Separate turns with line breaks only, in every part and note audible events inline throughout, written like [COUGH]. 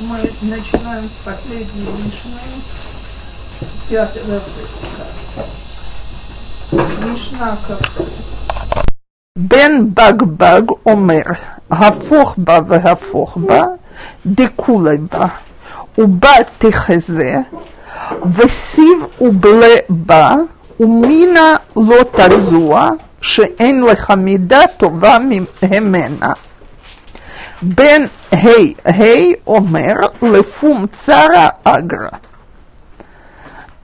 мы начинаем с последней Мишны, пятого пункта. Э, Мишна как? Бен Багбаг Омер, Гафохба в Гафохба, Декулайба, Уба Техезе, Весив Убле Ба, Умина Лотазуа, Шеэн Лехамида Това Мемена. Бен Гей Гей Омер Лефум Цара Агра.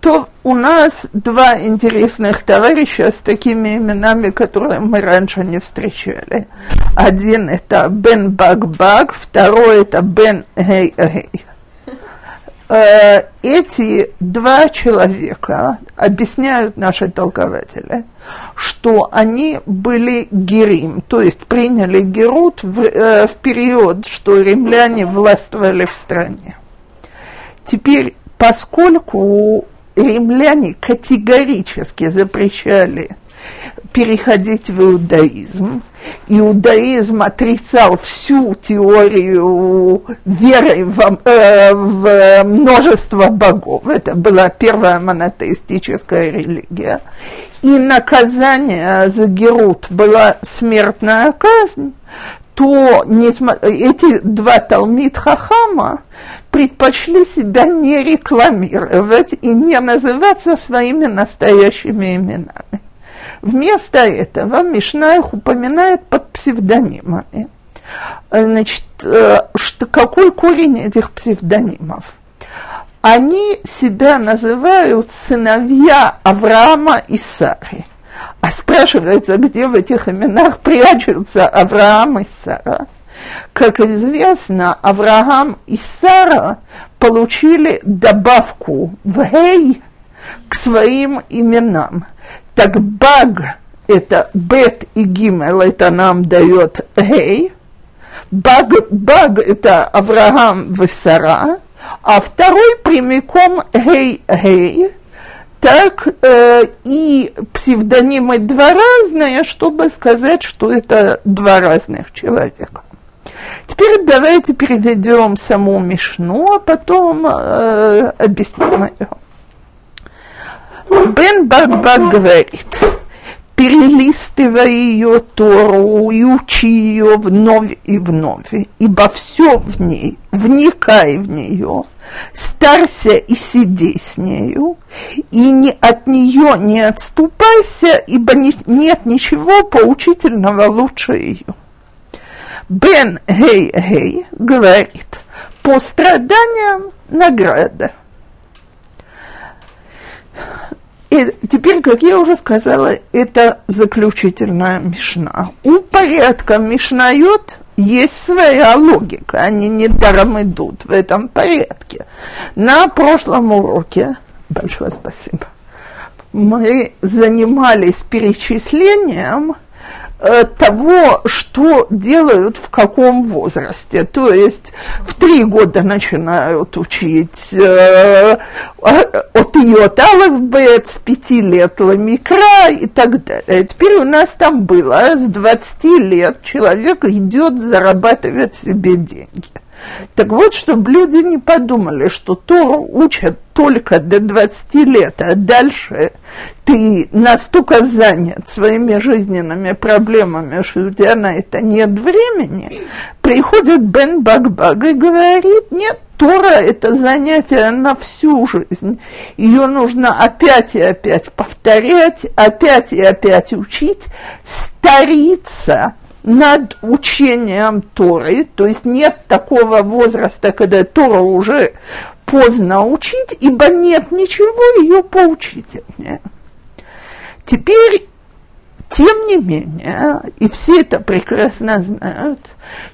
То у нас два интересных товарища с такими именами, которые мы раньше не встречали. Один это Бен Баг Баг, второй это Бен Гей Гей эти два человека, объясняют наши толкователи, что они были герим, то есть приняли герут в, э, в период, что римляне властвовали в стране. Теперь, поскольку римляне категорически запрещали переходить в иудаизм. Иудаизм отрицал всю теорию веры в, э, в множество богов. Это была первая монотеистическая религия. И наказание за Герут была смертная казнь то эти два Талмит Хахама предпочли себя не рекламировать и не называться своими настоящими именами. Вместо этого Мишна их упоминает под псевдонимами. Значит, э, что, какой корень этих псевдонимов? Они себя называют сыновья Авраама и Сары. А спрашивается, где в этих именах прячутся Авраам и Сара. Как известно, Авраам и Сара получили добавку в «гей» к своим именам. Так баг – это бет и гимел, это нам дает гей. Баг, баг – это Авраам и Сара, а второй прямиком гей-гей. Так э, и псевдонимы два разные, чтобы сказать, что это два разных человека. Теперь давайте переведем саму Мишну, а потом э, объясним ее. Бен Бакбак говорит, перелистывай ее Тору и учи ее вновь и вновь, ибо все в ней, вникай в нее, старься и сиди с нею, и не, от нее не отступайся, ибо не, нет ничего поучительного лучше ее. Бен Гей Гей говорит, по страданиям награда. И теперь, как я уже сказала, это заключительная мишна. У порядка мишнает есть своя логика, они не даром идут в этом порядке. На прошлом уроке, большое спасибо, мы занимались перечислением того, что делают в каком возрасте. То есть в три года начинают учить э, от йот алф бет, с пяти лет ламикра и так далее. Теперь у нас там было, с 20 лет человек идет зарабатывать себе деньги. Так вот, чтобы люди не подумали, что Тору учат только до 20 лет, а дальше ты настолько занят своими жизненными проблемами, что у тебя на это нет времени, приходит Бен Багбаг и говорит, нет, Тора – это занятие на всю жизнь. Ее нужно опять и опять повторять, опять и опять учить, стариться – над учением Торы, то есть нет такого возраста, когда Тора уже поздно учить, ибо нет ничего ее поучительнее. Теперь тем не менее, и все это прекрасно знают,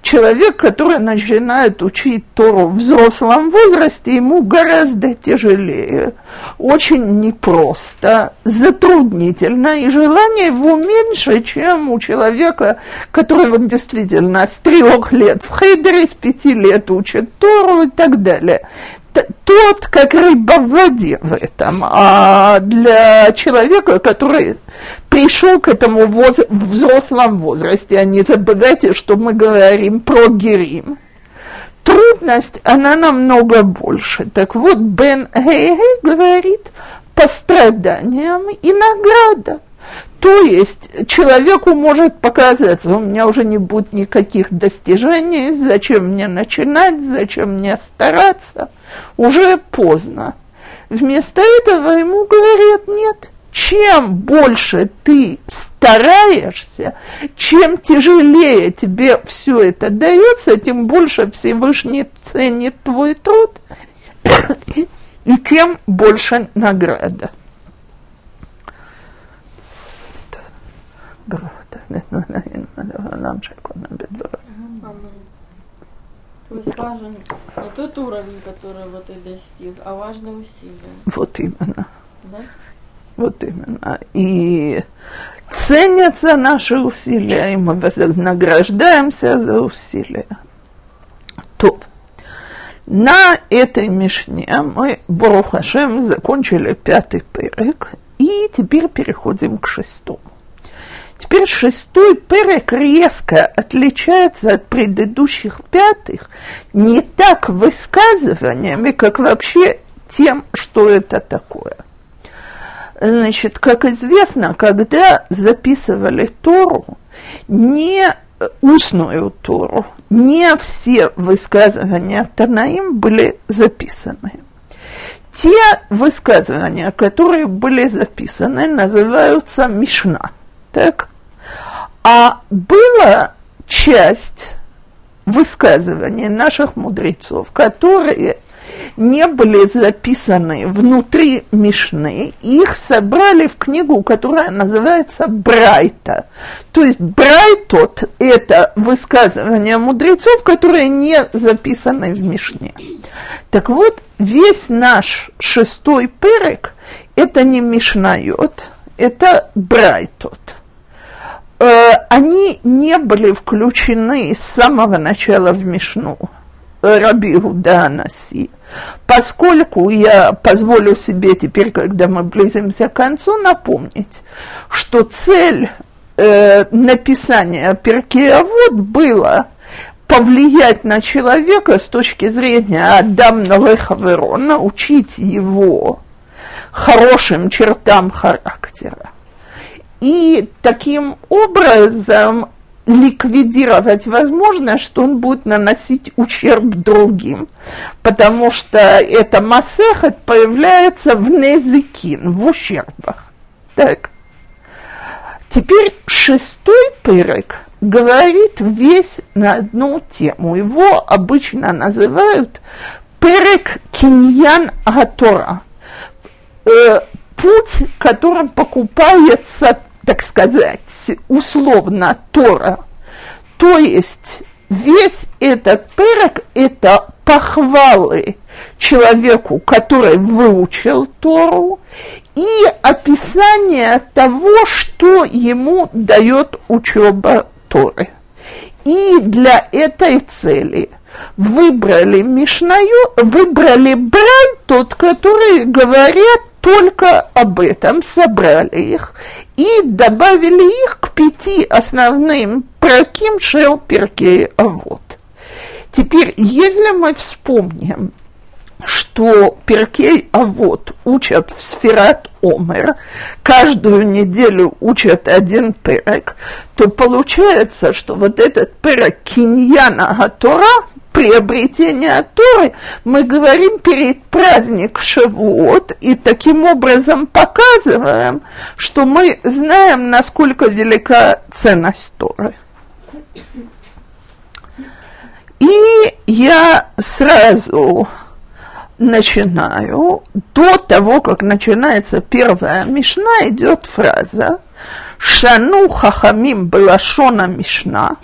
человек, который начинает учить Тору в взрослом возрасте, ему гораздо тяжелее, очень непросто, затруднительно, и желание его меньше, чем у человека, который действительно с трех лет в хейдере, с пяти лет учит Тору и так далее тот, как рыба в воде в этом. А для человека, который пришел к этому воз, в взрослом возрасте, а не забывайте, что мы говорим про герим, трудность, она намного больше. Так вот, Бен Гейгей говорит по страданиям и награда. То есть человеку может показаться, у меня уже не будет никаких достижений, зачем мне начинать, зачем мне стараться, уже поздно. Вместо этого ему говорят, нет, чем больше ты стараешься, чем тяжелее тебе все это дается, тем больше Всевышний ценит твой труд, [COUGHS] и тем больше награда.
То есть важен не тот уровень, который вот и достиг, а важны усилия.
Вот именно.
Да?
Вот именно. И ценятся наши усилия, и мы награждаемся за усилия. То на этой мишне мы, Барухашем, закончили пятый перек, и теперь переходим к шестому. Теперь шестой перек резко отличается от предыдущих пятых не так высказываниями, как вообще тем, что это такое. Значит, как известно, когда записывали Тору, не устную Тору, не все высказывания Танаим были записаны. Те высказывания, которые были записаны, называются Мишна – так? А была часть высказываний наших мудрецов, которые не были записаны внутри Мишны, их собрали в книгу, которая называется Брайта. То есть Брайтот – это высказывания мудрецов, которые не записаны в Мишне. Так вот, весь наш шестой перек – это не Мишнайот, это Брайтот э, они не были включены с самого начала в Мишну. Раби Гуда поскольку я позволю себе теперь, когда мы близимся к концу, напомнить, что цель э, написания Перкеавод была повлиять на человека с точки зрения Адам Налехаверо, научить его хорошим чертам характера и таким образом ликвидировать возможность, что он будет наносить ущерб другим, потому что эта масехат появляется в незикин, в ущербах. Так. Теперь шестой пырок говорит весь на одну тему. Его обычно называют пырок киньян Гатора. Э, путь, которым покупается так сказать, условно Тора. То есть весь этот перек – это похвалы человеку, который выучил Тору, и описание того, что ему дает учеба Торы. И для этой цели выбрали Мишнаю, выбрали Брай, тот, который говорит только об этом, собрали их и добавили их к пяти основным проким шел перкей авод. Теперь, если мы вспомним, что Перкей Авод учат в Сферат Омер, каждую неделю учат один перек, то получается, что вот этот перек Киньяна Гатора, приобретения Торы, мы говорим перед праздник Шавуот и таким образом показываем, что мы знаем, насколько велика ценность Торы. И я сразу начинаю, до того, как начинается первая мишна, идет фраза «Шану хахамим балашона мишна,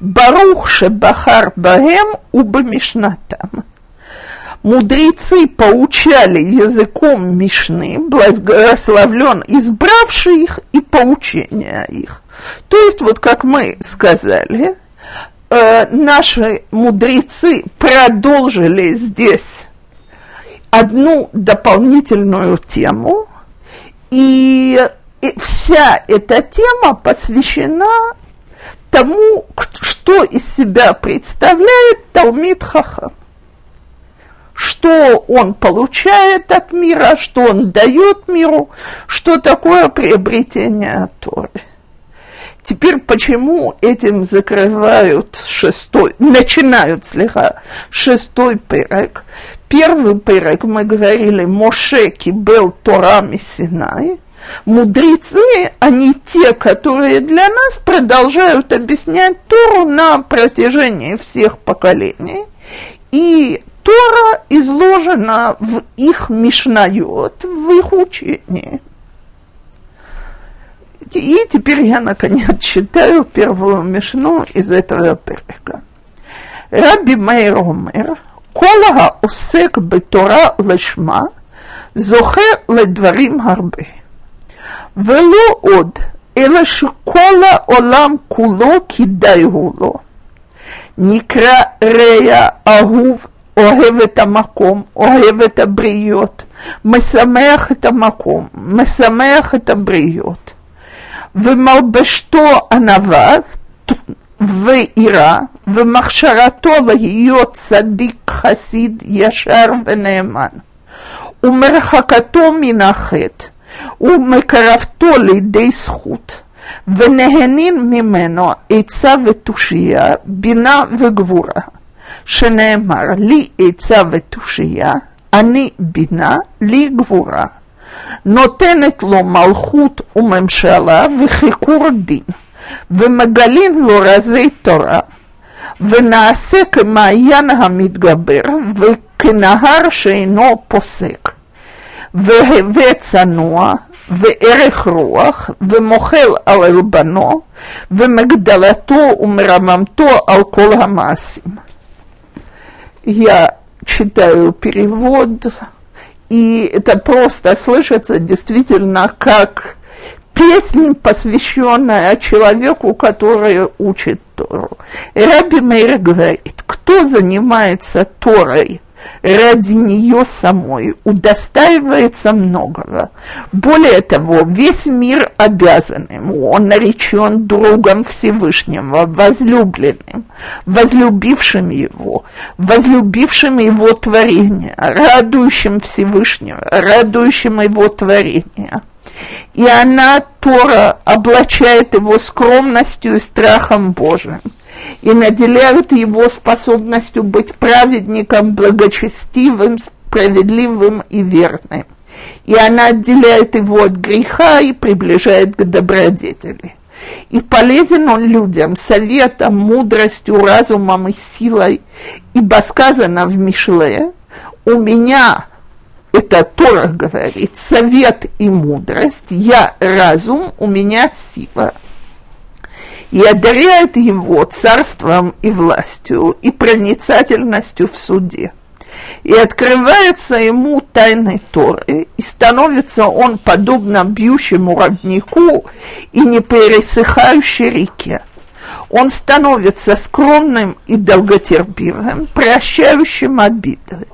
барух шебахар бахем уба мишнатам». Мудрецы поучали языком Мишны, благословлен избравший их и поучение их. То есть, вот как мы сказали, э, наши мудрецы продолжили здесь одну дополнительную тему, и, и вся эта тема посвящена тому, что из себя представляет Талмит Хахам. Что он получает от мира, что он дает миру, что такое приобретение Торы. Теперь почему этим закрывают шестой, начинают слегка шестой перек? Первый перек мы говорили, Моше кибел Тора Синай, Мудрецы, они те, которые для нас продолжают объяснять Тору на протяжении всех поколений. И Тора изложена в их Мишнайот, в их учении. И теперь я, наконец, читаю первую Мишну из этого перека. Раби Мейр Омер, כל העוסק בתורה לשמה, זוכה לדברים הרבה. ולא עוד, אלא שכל העולם כולו כדאי הוא לו. נקרא רע, אהוב, אוהב את המקום, אוהב את הבריות, משמח את המקום, משמח את הבריות. ומלבשתו ענווה ויראה, ומכשרתו להיות צדיק חסיד ישר ונאמן, ומרחקתו מן החטא. ומקרבתו לידי זכות, ונהנין ממנו עצה ותושייה, בינה וגבורה, שנאמר לי עצה ותושייה, אני בינה, לי גבורה. נותנת לו מלכות וממשלה וחיקור דין, ומגלין לו רזי תורה, ונעשה כמעיין המתגבר, וכנהר שאינו פוסק. והווה צנוע, וערך רוח, ומוחל על אלבנו, ומגדלתו ומרממתו על כל המעשים. Я читаю перевод, и это просто слышится действительно как песнь, посвященная человеку, который учит Тору. Раби Мейр говорит, кто занимается Торой ради нее самой удостаивается многого. Более того, весь мир обязан ему, он наречен другом Всевышнего, возлюбленным, возлюбившим его, возлюбившим его творение, радующим Всевышнего, радующим его творение. И она, Тора, облачает его скромностью и страхом Божиим и наделяют его способностью быть праведником, благочестивым, справедливым и верным. И она отделяет его от греха и приближает к добродетели. И полезен он людям советом, мудростью, разумом и силой, ибо сказано в Мишле, у меня, это Тора говорит, совет и мудрость, я разум, у меня сила – и одаряет его царством и властью, и проницательностью в суде. И открывается ему тайны Торы, и становится он подобно бьющему роднику и непересыхающей реке. Он становится скромным и долготерпивым, прощающим обиды.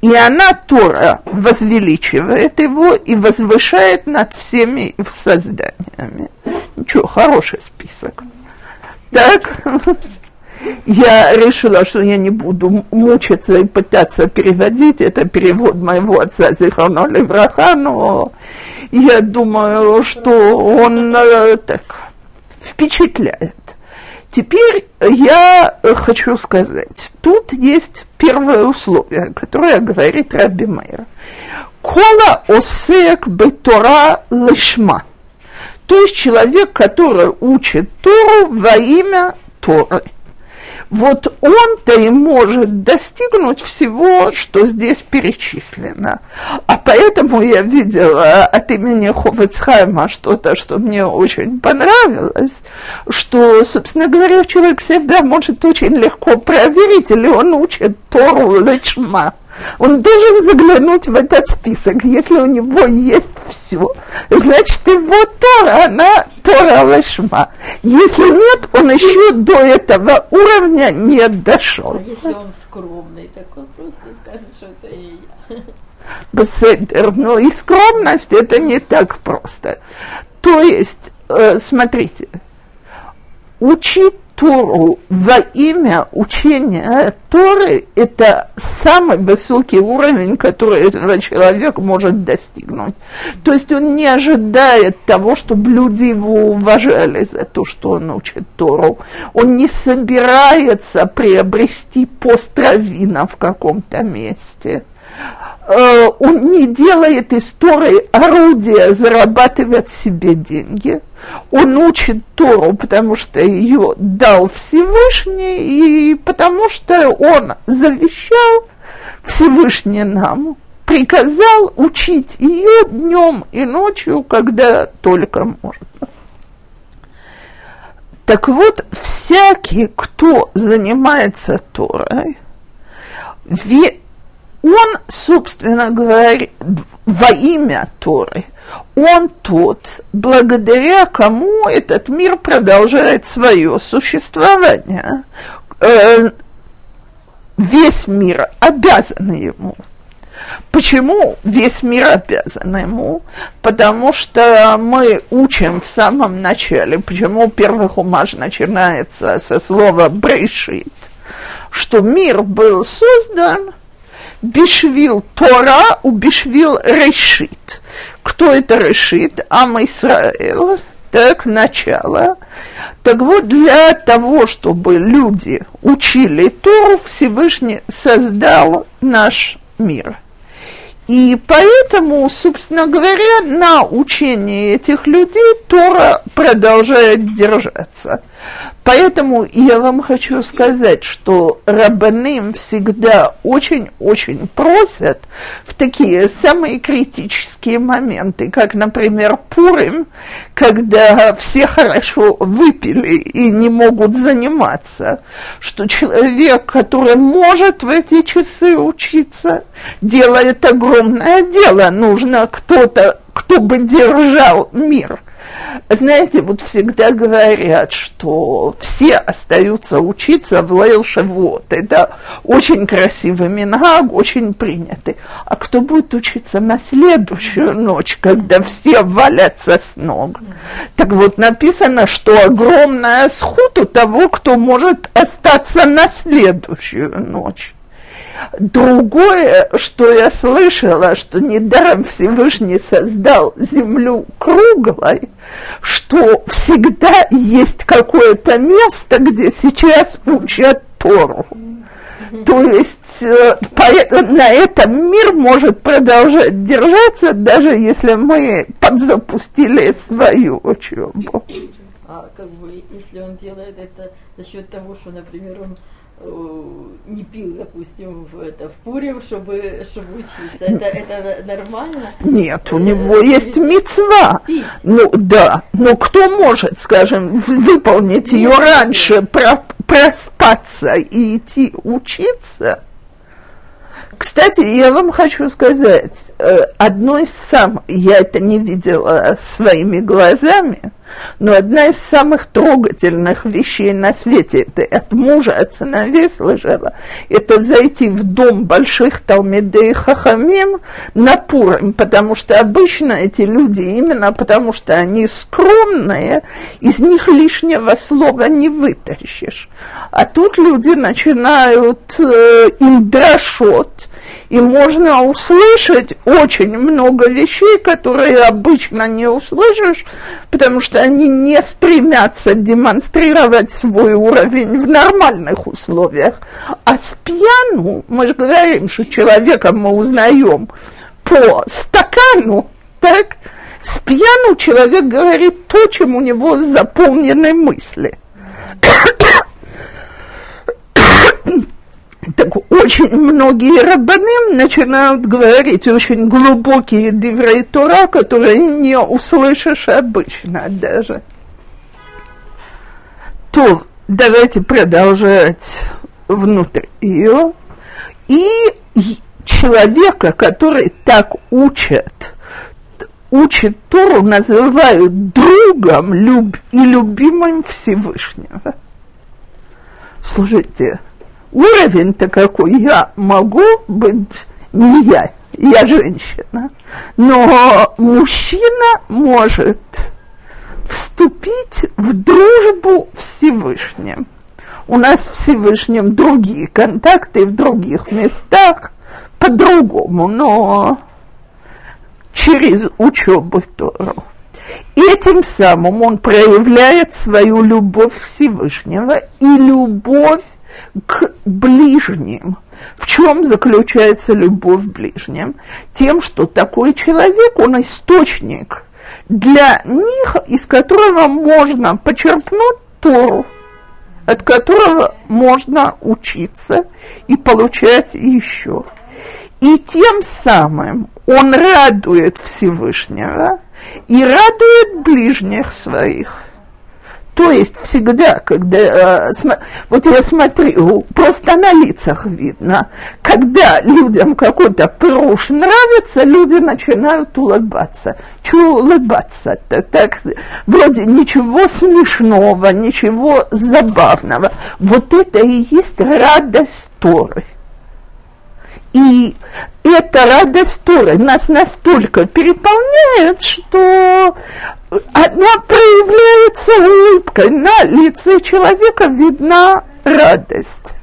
И она, Тора, возвеличивает его и возвышает над всеми созданиями. Ничего, хороший список. Так, я решила, что я не буду мучиться и пытаться переводить. Это перевод моего отца Зихона Левраха, но я думаю, что он э, так впечатляет. Теперь я хочу сказать, тут есть первое условие, которое говорит Раби Мейр. Кола осек бетора лишма. То есть человек, который учит Тору во имя Торы вот он-то и может достигнуть всего, что здесь перечислено. А поэтому я видела от имени Ховецхайма что-то, что мне очень понравилось, что, собственно говоря, человек себя может очень легко проверить, или он учит Тору лишма он должен заглянуть в этот список. Если у него есть все, значит, его Тора, она Тора Лешма. Если нет, он еще до этого уровня не дошел.
А если он скромный, так он просто скажет, что это и я.
Беседер, но и скромность это не так просто. То есть, э, смотрите, учить Тору во имя учения Торы – это самый высокий уровень, который этот человек может достигнуть. То есть он не ожидает того, чтобы люди его уважали за то, что он учит Тору. Он не собирается приобрести пост в каком-то месте – он не делает из Торы орудия зарабатывать себе деньги. Он учит Тору, потому что ее дал Всевышний, и потому что он завещал Всевышний нам, приказал учить ее днем и ночью, когда только можно. Так вот, всякий, кто занимается Торой, он, собственно говоря, во имя Торы, он тот, благодаря кому этот мир продолжает свое существование. Э, весь мир обязан ему. Почему весь мир обязан ему? Потому что мы учим в самом начале, почему первый хумаж начинается со слова «брешит», что мир был создан Бишвил Тора у Бишвил решит. Кто это решит? Ам Исраэл. Так, начало. Так вот, для того, чтобы люди учили Тору, Всевышний создал наш мир. И поэтому, собственно говоря, на учении этих людей Тора продолжает держаться. Поэтому я вам хочу сказать, что рабаным всегда очень-очень просят в такие самые критические моменты, как, например, Пурим, когда все хорошо выпили и не могут заниматься, что человек, который может в эти часы учиться, делает огромное дело. Нужно кто-то, кто бы держал мир – знаете, вот всегда говорят, что все остаются учиться в Лейл Шавуот. Это очень красивый мингаг, очень принятый. А кто будет учиться на следующую ночь, когда все валятся с ног? Так вот написано, что огромная сход у того, кто может остаться на следующую ночь. Другое, что я слышала, что недаром Всевышний создал землю круглой, что всегда есть какое-то место, где сейчас учат Тору. То есть э, на этом мир может продолжать держаться, даже если мы подзапустили свою учебу.
А как бы, если он делает это за счет того, что, например, он не пил, допустим, в, это, в Пурим, чтобы, чтобы учиться. Это, это нормально?
Нет, у него есть мецва. Ну да, но кто может, скажем, выполнить ее раньше, про, проспаться и идти учиться? Кстати, я вам хочу сказать, э, одно из самых, я это не видела своими глазами, но одна из самых трогательных вещей на свете, это от мужа, от сыновей слышала, это зайти в дом больших Талмидей Хахамим на Пурим, потому что обычно эти люди, именно потому что они скромные, из них лишнего слова не вытащишь. А тут люди начинают э, им дрошот, и можно услышать очень много вещей, которые обычно не услышишь, потому что они не стремятся демонстрировать свой уровень в нормальных условиях. А с пьяну, мы же говорим, что человека мы узнаем по стакану, так, с пьяну человек говорит то, чем у него заполнены мысли. Так очень многие рабаны начинают говорить очень глубокие диврей Тора, которые не услышишь обычно даже. То давайте продолжать внутрь ее. И человека, который так учат, учит Тору, называют другом люб и любимым Всевышнего. Слушайте, уровень-то какой, я могу быть не я, я женщина, но мужчина может вступить в дружбу Всевышним. У нас в Всевышнем другие контакты в других местах по-другому, но через учебу Тору. Этим самым он проявляет свою любовь Всевышнего и любовь к ближним. В чем заключается любовь к ближним? Тем, что такой человек, он источник для них, из которого можно почерпнуть Тору, от которого можно учиться и получать еще. И тем самым он радует Всевышнего и радует ближних своих. То есть всегда, когда, э, вот я смотрю, просто на лицах видно, когда людям какой-то пыруш нравится, люди начинают улыбаться. Чего улыбаться-то? Так, вроде ничего смешного, ничего забавного. Вот это и есть радость Торы. И эта радость Торы нас настолько переполняет, что она проявляется улыбкой. На лице человека видна радость.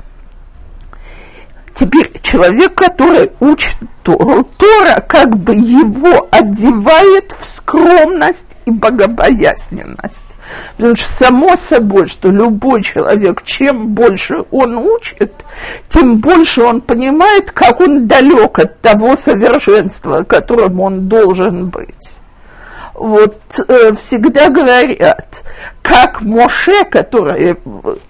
Теперь человек, который учит Тору, Тора как бы его одевает в скромность и богобоязненность. Потому что само собой, что любой человек, чем больше он учит, тем больше он понимает, как он далек от того совершенства, которым он должен быть вот э, всегда говорят, как Моше, который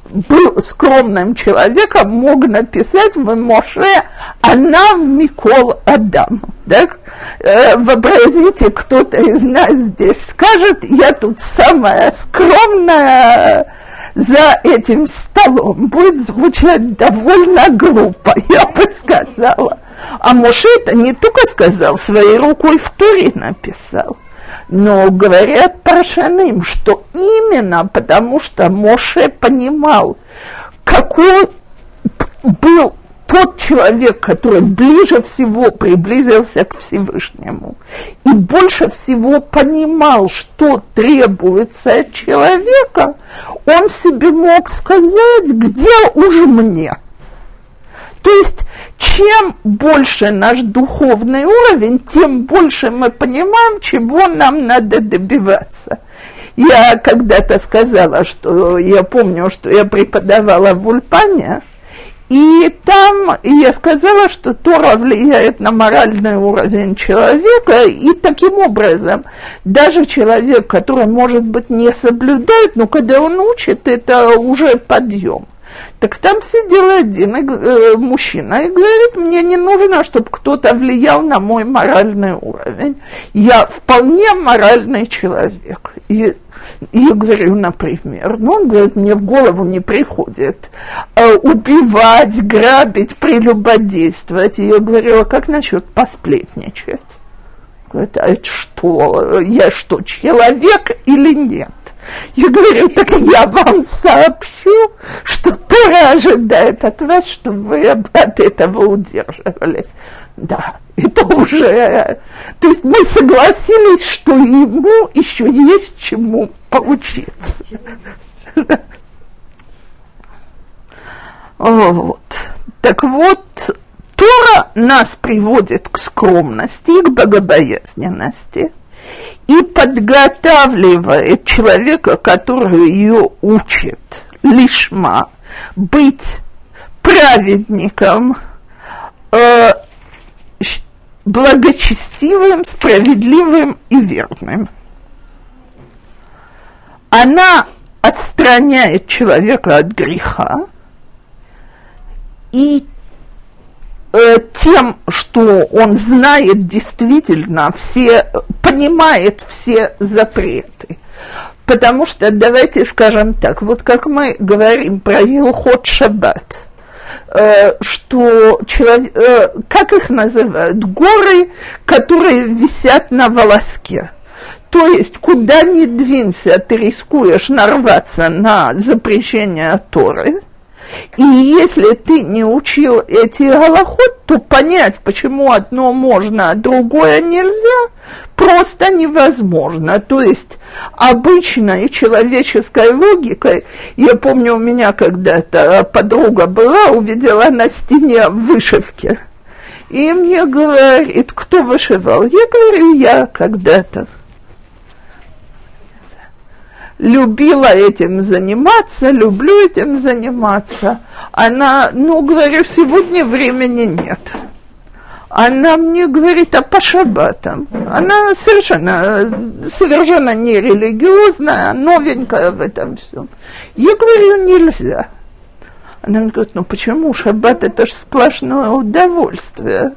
был скромным человеком, мог написать в Моше «Она в Микол Адам». Так? Э, вообразите, кто-то из нас здесь скажет, я тут самая скромная за этим столом. Будет звучать довольно глупо, [LAUGHS] я бы сказала. А Моше это не только сказал, своей рукой в Туре написал. Но говорят паршаным, что именно потому, что Моше понимал, какой был тот человек, который ближе всего приблизился к Всевышнему и больше всего понимал, что требуется от человека, он себе мог сказать, где уж мне – то есть, чем больше наш духовный уровень, тем больше мы понимаем, чего нам надо добиваться. Я когда-то сказала, что я помню, что я преподавала в Ульпане, и там я сказала, что Тора влияет на моральный уровень человека, и таким образом даже человек, который, может быть, не соблюдает, но когда он учит, это уже подъем. Так там сидел один э, мужчина и говорит, мне не нужно, чтобы кто-то влиял на мой моральный уровень. Я вполне моральный человек. И, и говорю, например, ну, он говорит, мне в голову не приходит э, убивать, грабить, прелюбодействовать. И я говорю, а как насчет посплетничать? Говорит, а это что, я что, человек или нет? Я говорю, так я вам сообщу, что Тора ожидает от вас, чтобы вы от этого удерживались. Да, это уже... То есть мы согласились, что ему еще есть чему поучиться. [LAUGHS] Вот. Так вот, Тора нас приводит к скромности к богобоязненности – и подготавливает человека, который ее учит, лишма, быть праведником, э, благочестивым, справедливым и верным. Она отстраняет человека от греха и Э, тем, что он знает действительно все, понимает все запреты. Потому что, давайте скажем так, вот как мы говорим про Илхот Шаббат, э, что человек, э, как их называют, горы, которые висят на волоске. То есть, куда ни двинься, ты рискуешь нарваться на запрещение Торы – И если ты не учил эти голоход, то понять, почему одно можно, а другое нельзя, просто невозможно. То есть обычной человеческой логикой, я помню, у меня когда-то подруга была, увидела на стене вышивки. И мне говорит, кто вышивал? Я говорю, я когда-то любила этим заниматься, люблю этим заниматься. Она, ну, говорю, сегодня времени нет. Она мне говорит, а по шаббатам? Она совершенно, совершенно не религиозная, новенькая в этом всем. Я говорю, нельзя. Она мне говорит, ну почему? Шаббат это же сплошное удовольствие.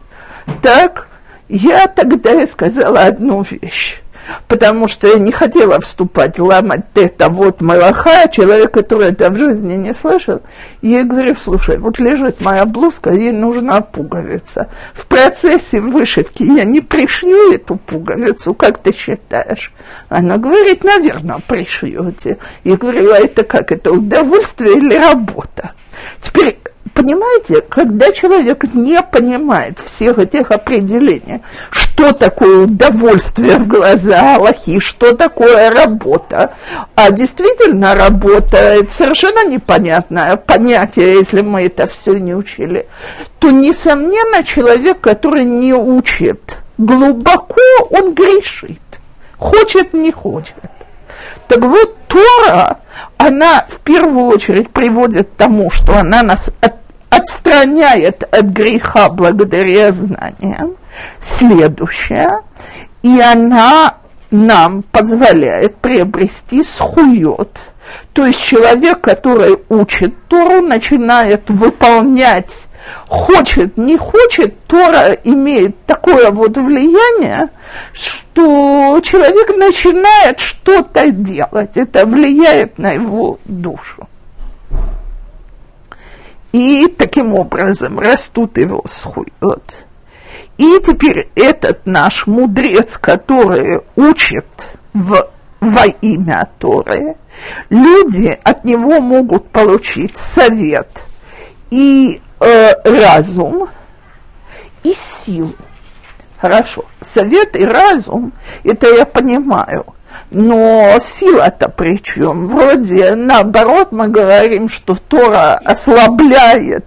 Так, я тогда и сказала одну вещь потому что я не хотела вступать, ломать это вот малаха, человек, который это в жизни не слышал. И я говорю, слушай, вот лежит моя блузка, ей нужна пуговица. В процессе вышивки я не пришью эту пуговицу, как ты считаешь? Она говорит, наверное, пришьете. Я говорю, а это как, это удовольствие или работа? Теперь понимаете, когда человек не понимает всех этих определений, что такое удовольствие в глаза Аллахи, что такое работа, а действительно работа – это совершенно непонятное понятие, если мы это все не учили, то, несомненно, человек, который не учит глубоко, он грешит, хочет, не хочет. Так вот, Тора, она в первую очередь приводит к тому, что она нас от отстраняет от греха благодаря знаниям. Следующее, и она нам позволяет приобрести схует. То есть человек, который учит Тору, начинает выполнять, хочет, не хочет, Тора имеет такое вот влияние, что человек начинает что-то делать. Это влияет на его душу. И таким образом растут его схует. И теперь этот наш мудрец, который учит в, во имя Торы, люди от него могут получить совет и э, разум, и силу. Хорошо, совет и разум, это я понимаю – но сила-то при чем? Вроде наоборот мы говорим, что Тора ослабляет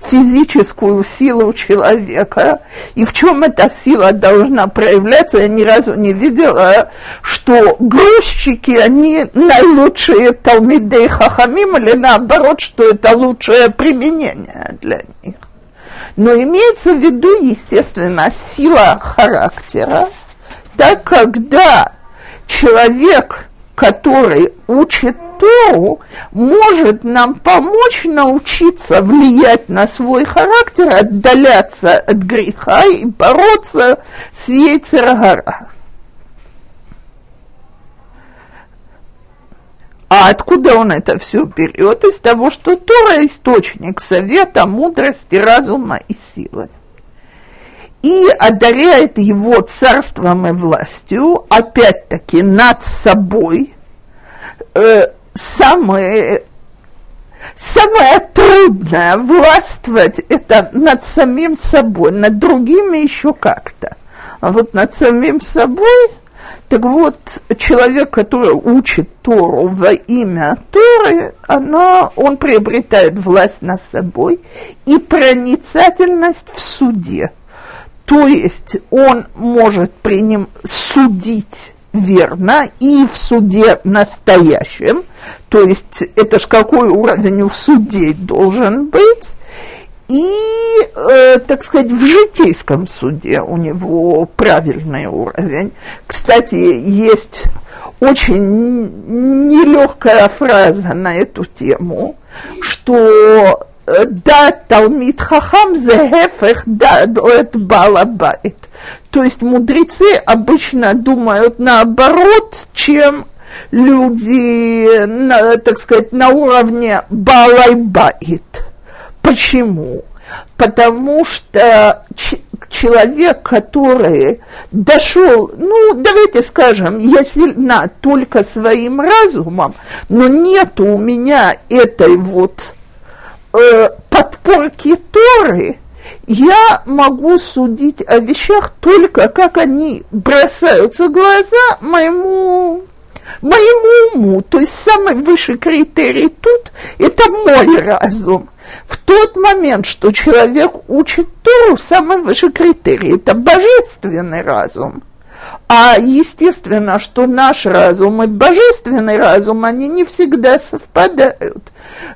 физическую силу человека. И в чем эта сила должна проявляться? Я ни разу не видела, что грузчики, они наилучшие Талмидей Хахамим, или наоборот, что это лучшее применение для них. Но имеется в виду, естественно, сила характера, так когда человек, который учит Тору, может нам помочь научиться влиять на свой характер, отдаляться от греха и бороться с яйцерогора. А откуда он это все берет? Из того, что Тора – источник совета, мудрости, разума и силы и одаряет его царством и властью, опять-таки над собой, э, самое, самое трудное властвовать это над самим собой, над другими еще как-то. А вот над самим собой, так вот, человек, который учит Тору во имя Торы, она, он приобретает власть над собой и проницательность в суде – то есть он может при нем судить верно и в суде настоящем, то есть это ж какой уровень у судей должен быть, и, э, так сказать, в житейском суде у него правильный уровень. Кстати, есть очень нелегкая фраза на эту тему, что да, Талмит Хахам зехефех да от балабайт. То есть мудрецы обычно думают наоборот, чем люди, на, так сказать, на уровне балайбайт. Почему? Потому что человек, который дошел, ну, давайте скажем, я сильна только своим разумом, но нет у меня этой вот э, подпорки Торы я могу судить о вещах только как они бросаются в глаза моему моему уму. То есть самый высший критерий тут – это мой разум. В тот момент, что человек учит Тору, самый высший критерий – это божественный разум. А естественно, что наш разум и божественный разум, они не всегда совпадают.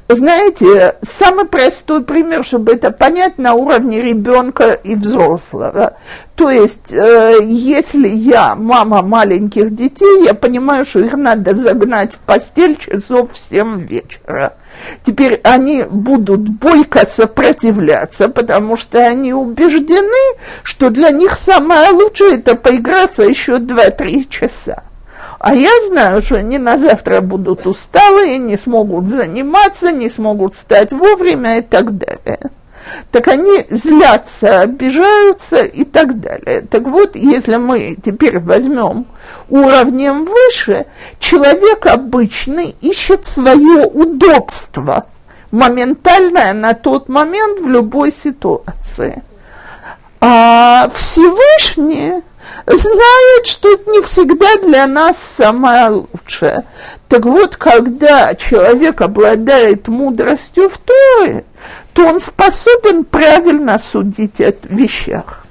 Знаете, самый простой пример, чтобы это понять, на уровне ребенка и взрослого. То есть, э, если я мама маленьких детей, я понимаю, что их надо загнать в постель часов в 7 вечера. Теперь они будут бойко сопротивляться, потому что они убеждены, что для них самое лучшее это поиграться еще 2-3 часа. А я знаю, что они на завтра будут усталые, не смогут заниматься, не смогут встать вовремя и так далее так они злятся, обижаются и так далее. Так вот, если мы теперь возьмем уровнем выше, человек обычный ищет свое удобство моментальное на тот момент в любой ситуации. А Всевышний знает, что это не всегда для нас самое лучшее. Так вот, когда человек обладает мудростью в Торе, то он способен правильно судить о вещах.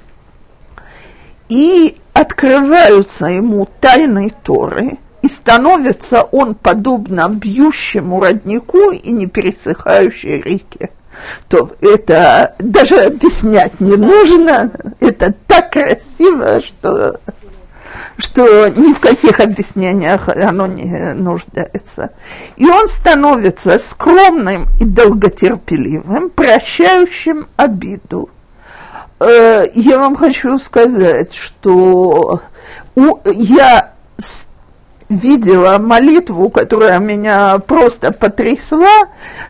И открываются ему тайны Торы, и становится он подобно бьющему роднику и непересыхающей реке. То это даже объяснять не нужно, это так красиво, что что ни в каких объяснениях оно не нуждается. И он становится скромным и долготерпеливым, прощающим обиду. Э, я вам хочу сказать, что я видела молитву, которая меня просто потрясла,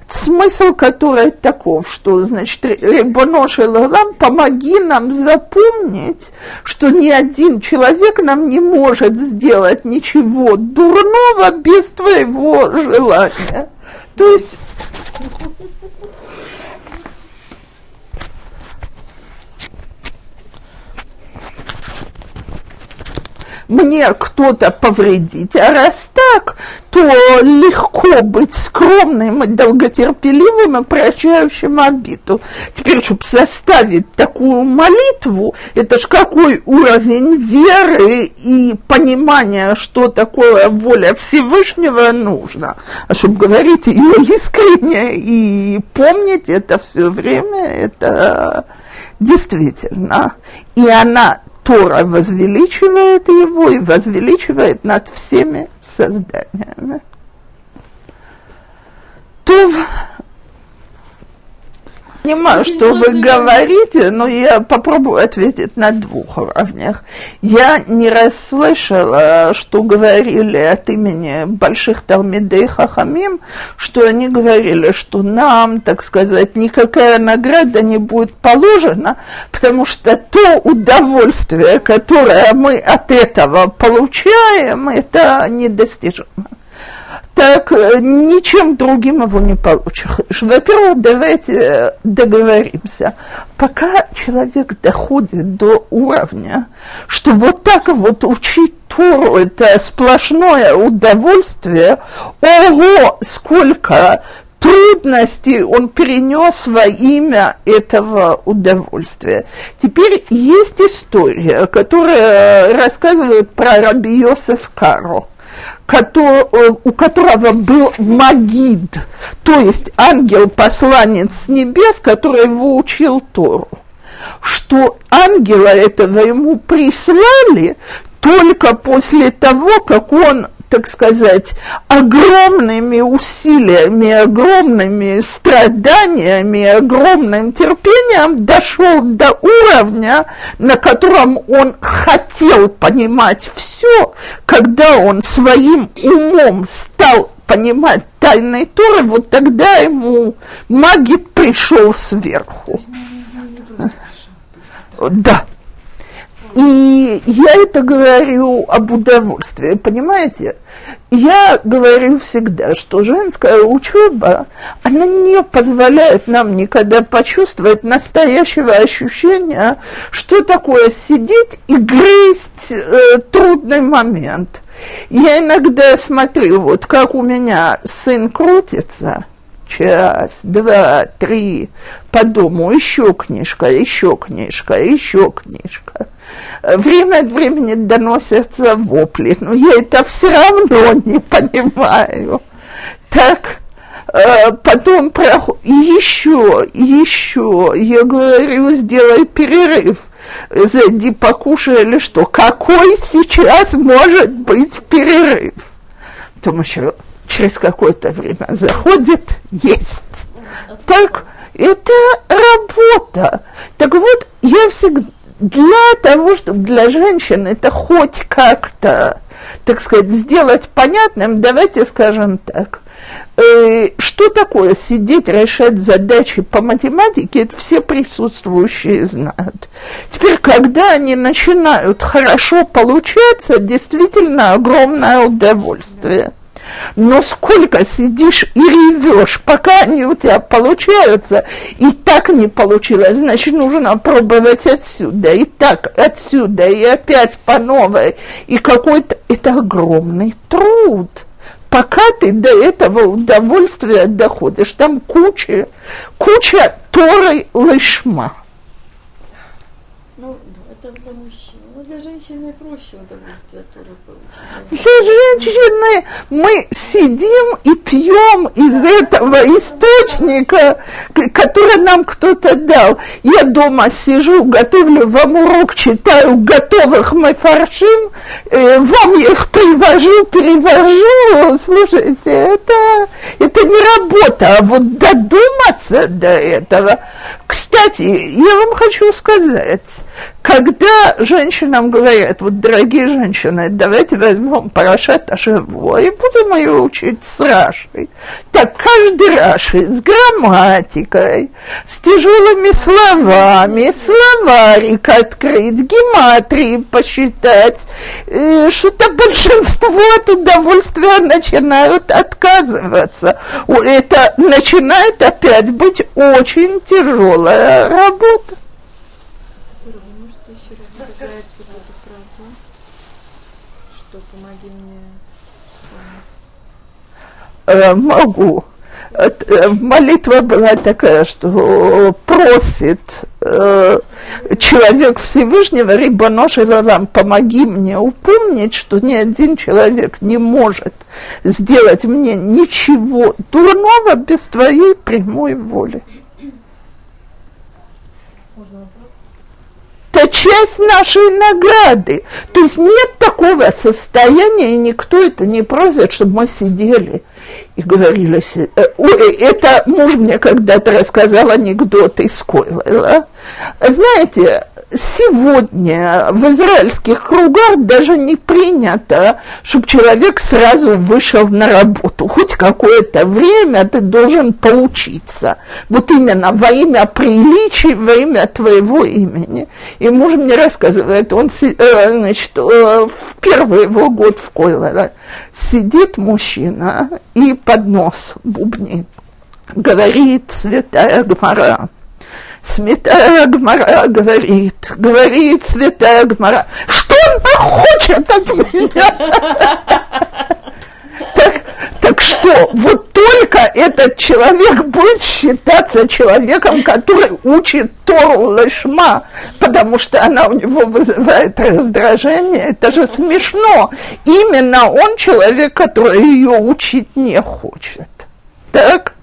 смысл которой таков, что, значит, Рибонош Лалам, помоги нам запомнить, что ни один человек нам не может сделать ничего дурного без твоего желания. То есть мне кто-то повредить. А раз так, то легко быть скромным и долготерпеливым и прощающим обиду. Теперь, чтобы составить такую молитву, это ж какой уровень веры и понимания, что такое воля Всевышнего нужно. А чтобы говорить ее искренне и помнить это все время, это действительно. И она Тора возвеличивает его и возвеличивает над всеми созданиями. Тув понимаю, что вы говорите, но я попробую ответить на двух уровнях. Я не расслышала, что говорили от имени больших Талмидей Хахамим, что они говорили, что нам, так сказать, никакая награда не будет положена, потому что то удовольствие, которое мы от этого получаем, это недостижимо так э, ничем другим его не получишь. Во-первых, давайте э, договоримся. Пока человек доходит до уровня, что вот так вот учить Тору – это сплошное удовольствие, ого, сколько трудностей он перенес во имя этого удовольствия. Теперь есть история, которая рассказывает про Раби Йосеф Каро у которого был Магид, то есть ангел-посланец с небес, который его учил Тору, что ангела этого ему прислали только после того, как он так сказать, огромными усилиями, огромными страданиями, огромным терпением дошел до уровня, на котором он хотел понимать все, когда он своим умом стал понимать тайной Торы, вот тогда ему магит пришел сверху. Да. И я это говорю об удовольствии, понимаете? Я говорю всегда, что женская учеба, она не позволяет нам никогда почувствовать настоящего ощущения, что такое сидеть и грызть э, трудный момент. Я иногда смотрю, вот как у меня сын крутится – час, два, три, по дому еще книжка, еще книжка, еще книжка. Время от времени доносятся вопли, но я это все равно не понимаю. Так, э, потом проход... еще, еще, я говорю, сделай перерыв, зайди покушай или что. Какой сейчас может быть перерыв? Потом еще через какое-то время заходит, есть. Так, это работа. Так вот, я всегда для того, чтобы для женщин это хоть как-то, так сказать, сделать понятным, давайте скажем так, э, что такое сидеть, решать задачи по математике, это все присутствующие знают. Теперь, когда они начинают хорошо получаться, действительно огромное удовольствие. Но сколько сидишь и ревешь, пока они у тебя получаются, и так не получилось, значит, нужно пробовать отсюда, и так отсюда, и опять по новой. И какой-то... Это огромный труд пока ты до этого удовольствия доходишь. Там куча, куча торы лышма.
Ну, это для мужчин. Для женщины проще удовольствие Торы получить.
Для женщины мы сидим и пьем из этого источника, который нам кто-то дал. Я дома сижу, готовлю вам урок, читаю готовых мафаршим, э, вам их привожу, перевожу. Слушайте, это, это не работа, а вот додуматься до этого. Кстати, я вам хочу сказать, когда женщинам говорят, вот, дорогие женщины, давайте возьмем Парашат Ашево и будем ее учить с Рашей, так каждый Раши с грамматикой, с тяжелыми словами, словарик открыть, гематрии посчитать, что-то большинство от удовольствия начинают отказываться. Это начинает опять быть очень тяжелая работа. Э, могу. Э, молитва была такая, что просит э, человек Всевышнего, Рибано Шелалам, помоги мне упомнить, что ни один человек не может сделать мне ничего дурного без твоей прямой воли. Часть нашей награды. То есть нет такого состояния, и никто это не просит, чтобы мы сидели и говорили, э, э, это муж мне когда-то рассказал анекдот из Койла. Знаете, сегодня в израильских кругах даже не принято, чтобы человек сразу вышел на работу. Хоть какое-то время ты должен поучиться. Вот именно во имя приличия, во имя твоего имени. И муж мне рассказывает, он, э, значит, в первый его год в Койлера сидит мужчина и под нос бубнит. Говорит святая Гмара, Святая Гмара говорит, говорит Святая Гмара, что он хочет от меня? [LAUGHS] Так, что, вот только этот человек будет считаться человеком, который учит Тору Лешма, потому что она у него вызывает раздражение. Это же смешно. Именно он человек, который ее учить не хочет. Так?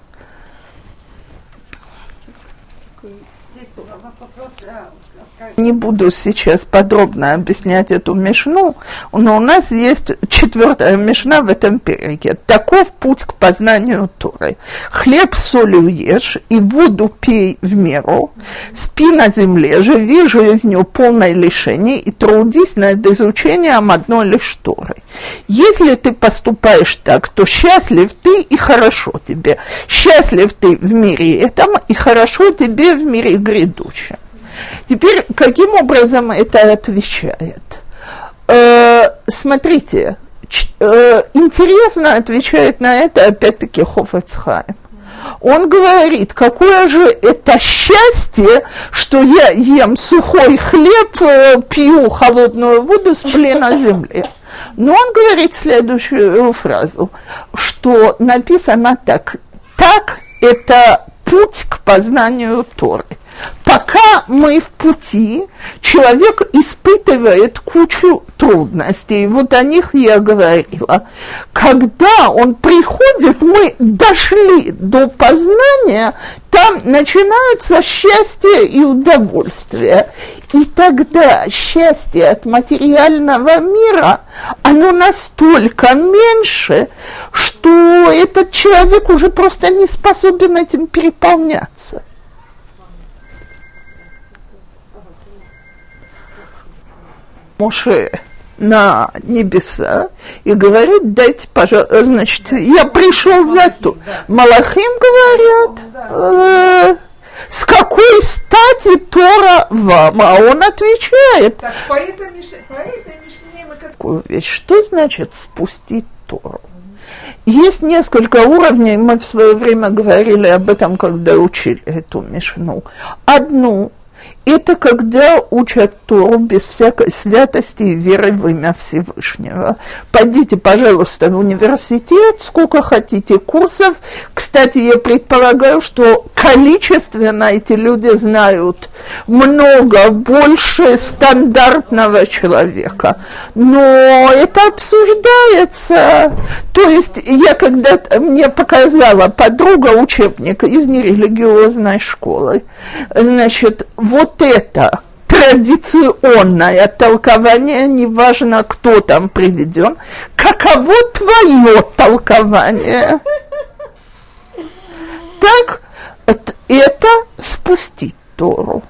Не буду сейчас подробно объяснять эту мешну, но у нас есть четвертая мешна в этом перике. Таков путь к познанию Торы. Хлеб с солью ешь и воду пей в меру, спи на земле, живи жизнью полной лишений и трудись над изучением одной лишь Торы. Если ты поступаешь так, то счастлив ты и хорошо тебе. Счастлив ты в мире этом и хорошо тебе в мире грядущем. Теперь, каким образом это отвечает? Э, смотрите, э, интересно отвечает на это опять-таки Хофецхайм. Он говорит, какое же это счастье, что я ем сухой хлеб, э, пью холодную воду с плена земли. Но он говорит следующую фразу, что написано так, так это путь к познанию Торы. Пока мы в пути, человек испытывает кучу трудностей. Вот о них я говорила. Когда он приходит, мы дошли до познания, там начинается счастье и удовольствие. И тогда счастье от материального мира, оно настолько меньше, что этот человек уже просто не способен этим переполняться. Моше на небеса и говорит, дайте, пожалуйста, значит, я пришел за то. Малахим говорят, э, с какой стати Тора вам? А он отвечает. Так, по этой, по этой мишне мы как... Вещь. Что значит спустить Тору? Есть несколько уровней, мы в свое время говорили об этом, когда учили эту мишну. Одну это когда учат Тору без всякой святости и веры в имя Всевышнего. Пойдите, пожалуйста, в университет, сколько хотите курсов. Кстати, я предполагаю, что количественно эти люди знают много больше стандартного человека. Но это обсуждается. То есть я когда-то, мне показала подруга учебник из нерелигиозной школы. Значит, вот это традиционное толкование, неважно, кто там приведен, каково твое толкование? Так, это спустить Тору.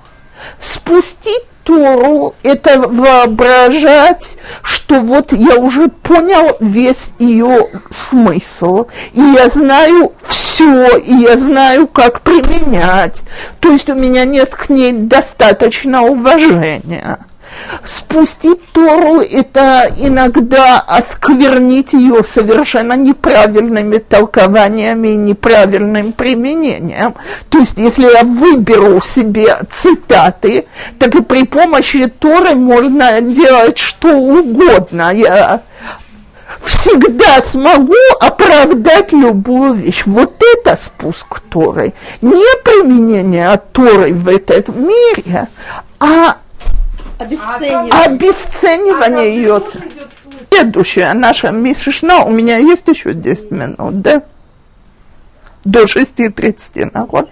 Спустить Тору – это воображать, что вот я уже понял весь ее смысл, и я знаю все, и я знаю, как применять. То есть у меня нет к ней достаточно уважения. Спустить Тору – это иногда осквернить ее совершенно неправильными толкованиями и неправильным применением. То есть, если я выберу себе цитаты, так и при помощи Торы можно делать что угодно. Я всегда смогу оправдать любую вещь. Вот это спуск Торы. Не применение Торы в этом мире, а Обесценивание. Обесценивание а ее. Следующая наша мишна, у меня есть еще 10 минут, да? До 6.30, נכון?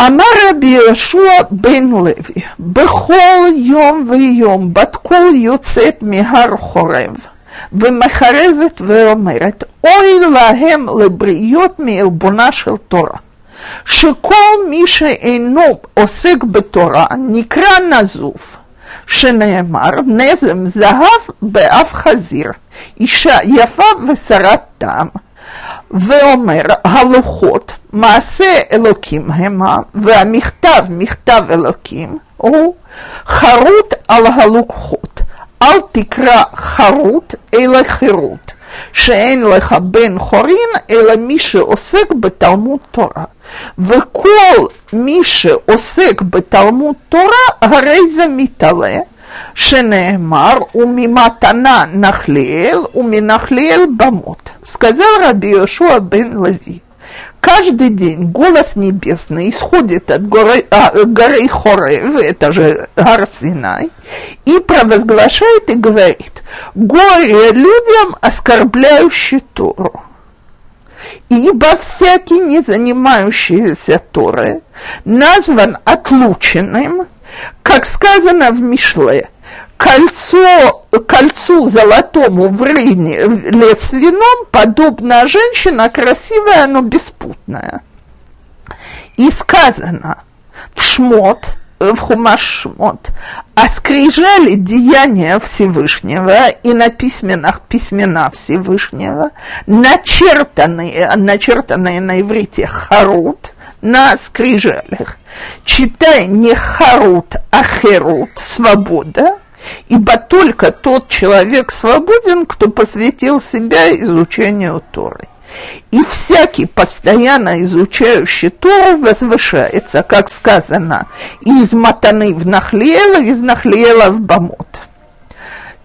אמר רבי יהושע בן לוי, בכל יום ויום בת קול יוצאת מהר חורב ומחרזת ואומרת, אוי להם לבריות מעלבונה של תורה. שכל מי שאינו עוסק בתורה נקרא נזוף, שנאמר נזם זהב באף חזיר, אישה יפה ושרת טעם. ואומר הלוחות מעשה אלוקים המה והמכתב מכתב אלוקים הוא חרוט על הלוחות אל תקרא חרוט אלא חירות שאין לך בן חורין, אלא מי שעוסק בתלמוד תורה. וכל מי שעוסק בתלמוד תורה, הרי זה מתעלה, שנאמר, וממתנה נחליאל, ומנחליאל במות. סקזל רבי יהושע בן לוי. Каждый день голос небесный исходит от горы, а, горы Хорев, это же гор Синай, и провозглашает и говорит, горе людям, оскорбляющим Тору ибо всякий, не занимающийся Торой, назван отлученным, как сказано в Мишле, кольцо, кольцу золотому в рыне с вином подобна женщина красивая, но беспутная. И сказано в Шмот, в Хумашмот, оскрижали деяния Всевышнего и на письменах письмена Всевышнего, начертанные, начертанные на иврите харут, на скрижалях. Читай не харут, а херут, свобода, ибо только тот человек свободен, кто посвятил себя изучению Торы. И всякий, постоянно изучающий Тору, возвышается, как сказано, из Матаны в Нахлеева, из Нахлеева в Бамот.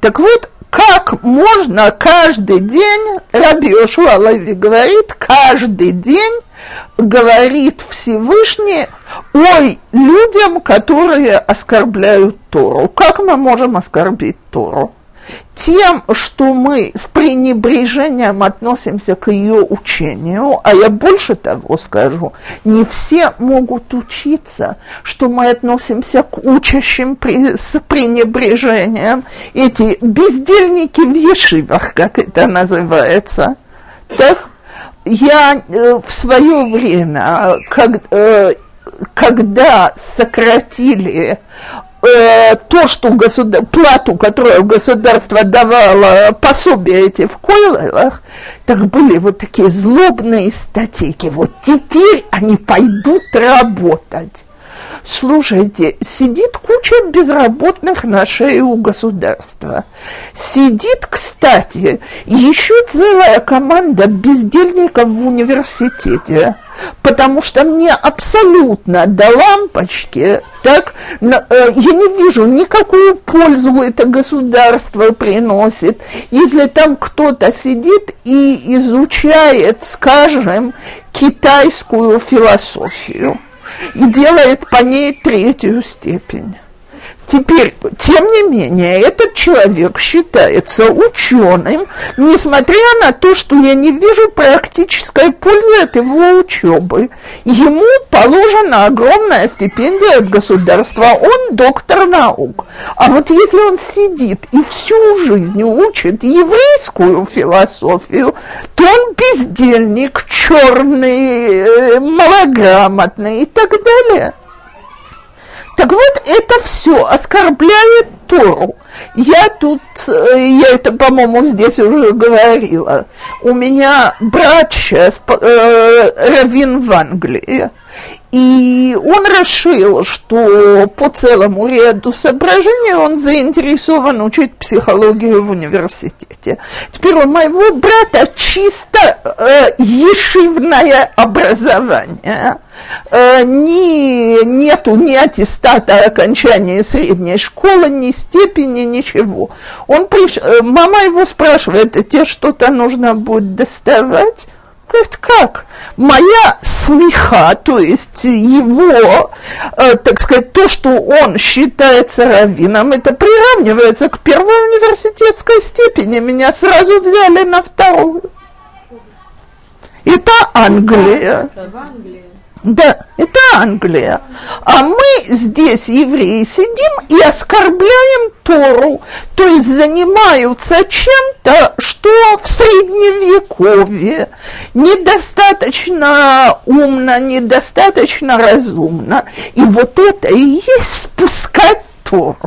Так вот, как можно каждый день, Раби Йошуа Леви говорит, каждый день говорит Всевышний, ой, людям, которые оскорбляют Тору. Как мы можем оскорбить Тору? Тем, что мы с пренебрежением относимся к ее учению, а я больше того скажу, не все могут учиться, что мы относимся к учащим при, с пренебрежением. Эти бездельники в ешивах, как это называется. Так, я э, в свое время, как, э, когда сократили э, то, что государ... плату, которую государство давало пособие эти в Койлерах, так были вот такие злобные статейки. Вот теперь они пойдут работать. Слушайте, сидит куча безработных на шее у государства. Сидит, кстати, еще целая команда бездельников в университете потому что мне абсолютно до лампочки, так, э, я не вижу никакую пользу это государство приносит, если там кто-то сидит и изучает, скажем, китайскую философию и делает по ней третью степень. Теперь, тем не менее, этот человек считается ученым, несмотря на то, что я не вижу практической пользы от его учебы. Ему положена огромная стипендия от государства, он доктор наук. А вот если он сидит и всю жизнь учит еврейскую философию, то он бездельник, черный, э, малограмотный и так далее. Так вот, это все оскорбляет Тору. Я тут, э, я это, по-моему, здесь уже говорила. У меня брат сейчас э, раввин в Англии. И он решил, что по целому ряду соображений он заинтересован учить психологию в университете. Теперь у моего брата чисто э, ешивное образование. Э, ни, нету ни аттестата окончания средней школы, ни степени, ничего. Он приш... Э, мама его спрашивает, тебе что-то нужно будет доставать? Говорит, как? Моя смеха, то есть его, э, так сказать, то, что он считается раввином, это приравнивается к первой университетской степени. Меня сразу взяли на вторую. Это Англия. Да, это Англия. А мы здесь, евреи, сидим и оскорбляем Тору, то есть занимаются чем-то, что в Средневековье недостаточно умно, недостаточно разумно. И вот это и есть спускать Тору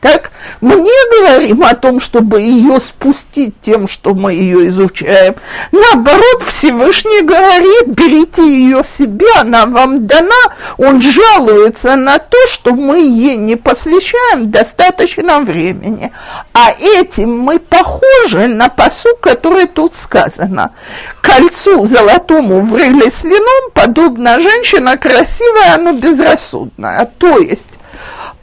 так мы не говорим о том, чтобы ее спустить тем, что мы ее изучаем. Наоборот, Всевышний говорит, берите ее себе, она вам дана. Он жалуется на то, что мы ей не посвящаем достаточно времени. А этим мы похожи на посу, который тут сказано. Кольцу золотому врыли с вином, подобно женщина красивая, но безрассудная. То есть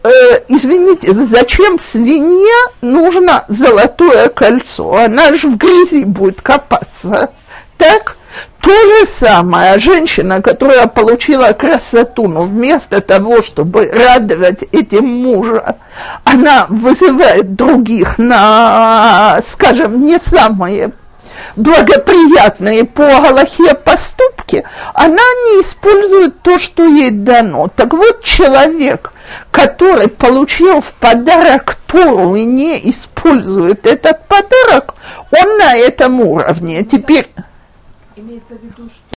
э, извините, зачем свинье нужно золотое кольцо? Она же в грязи будет копаться. Так? То же самое, женщина, которая получила красоту, но вместо того, чтобы радовать этим мужа, она вызывает других на, скажем, не самые благоприятные по Галахе поступки, она не использует то, что ей дано. Так вот, человек, который получил в подарок Тору и не использует этот подарок, он на этом уровне. Теперь... Имеется в виду, что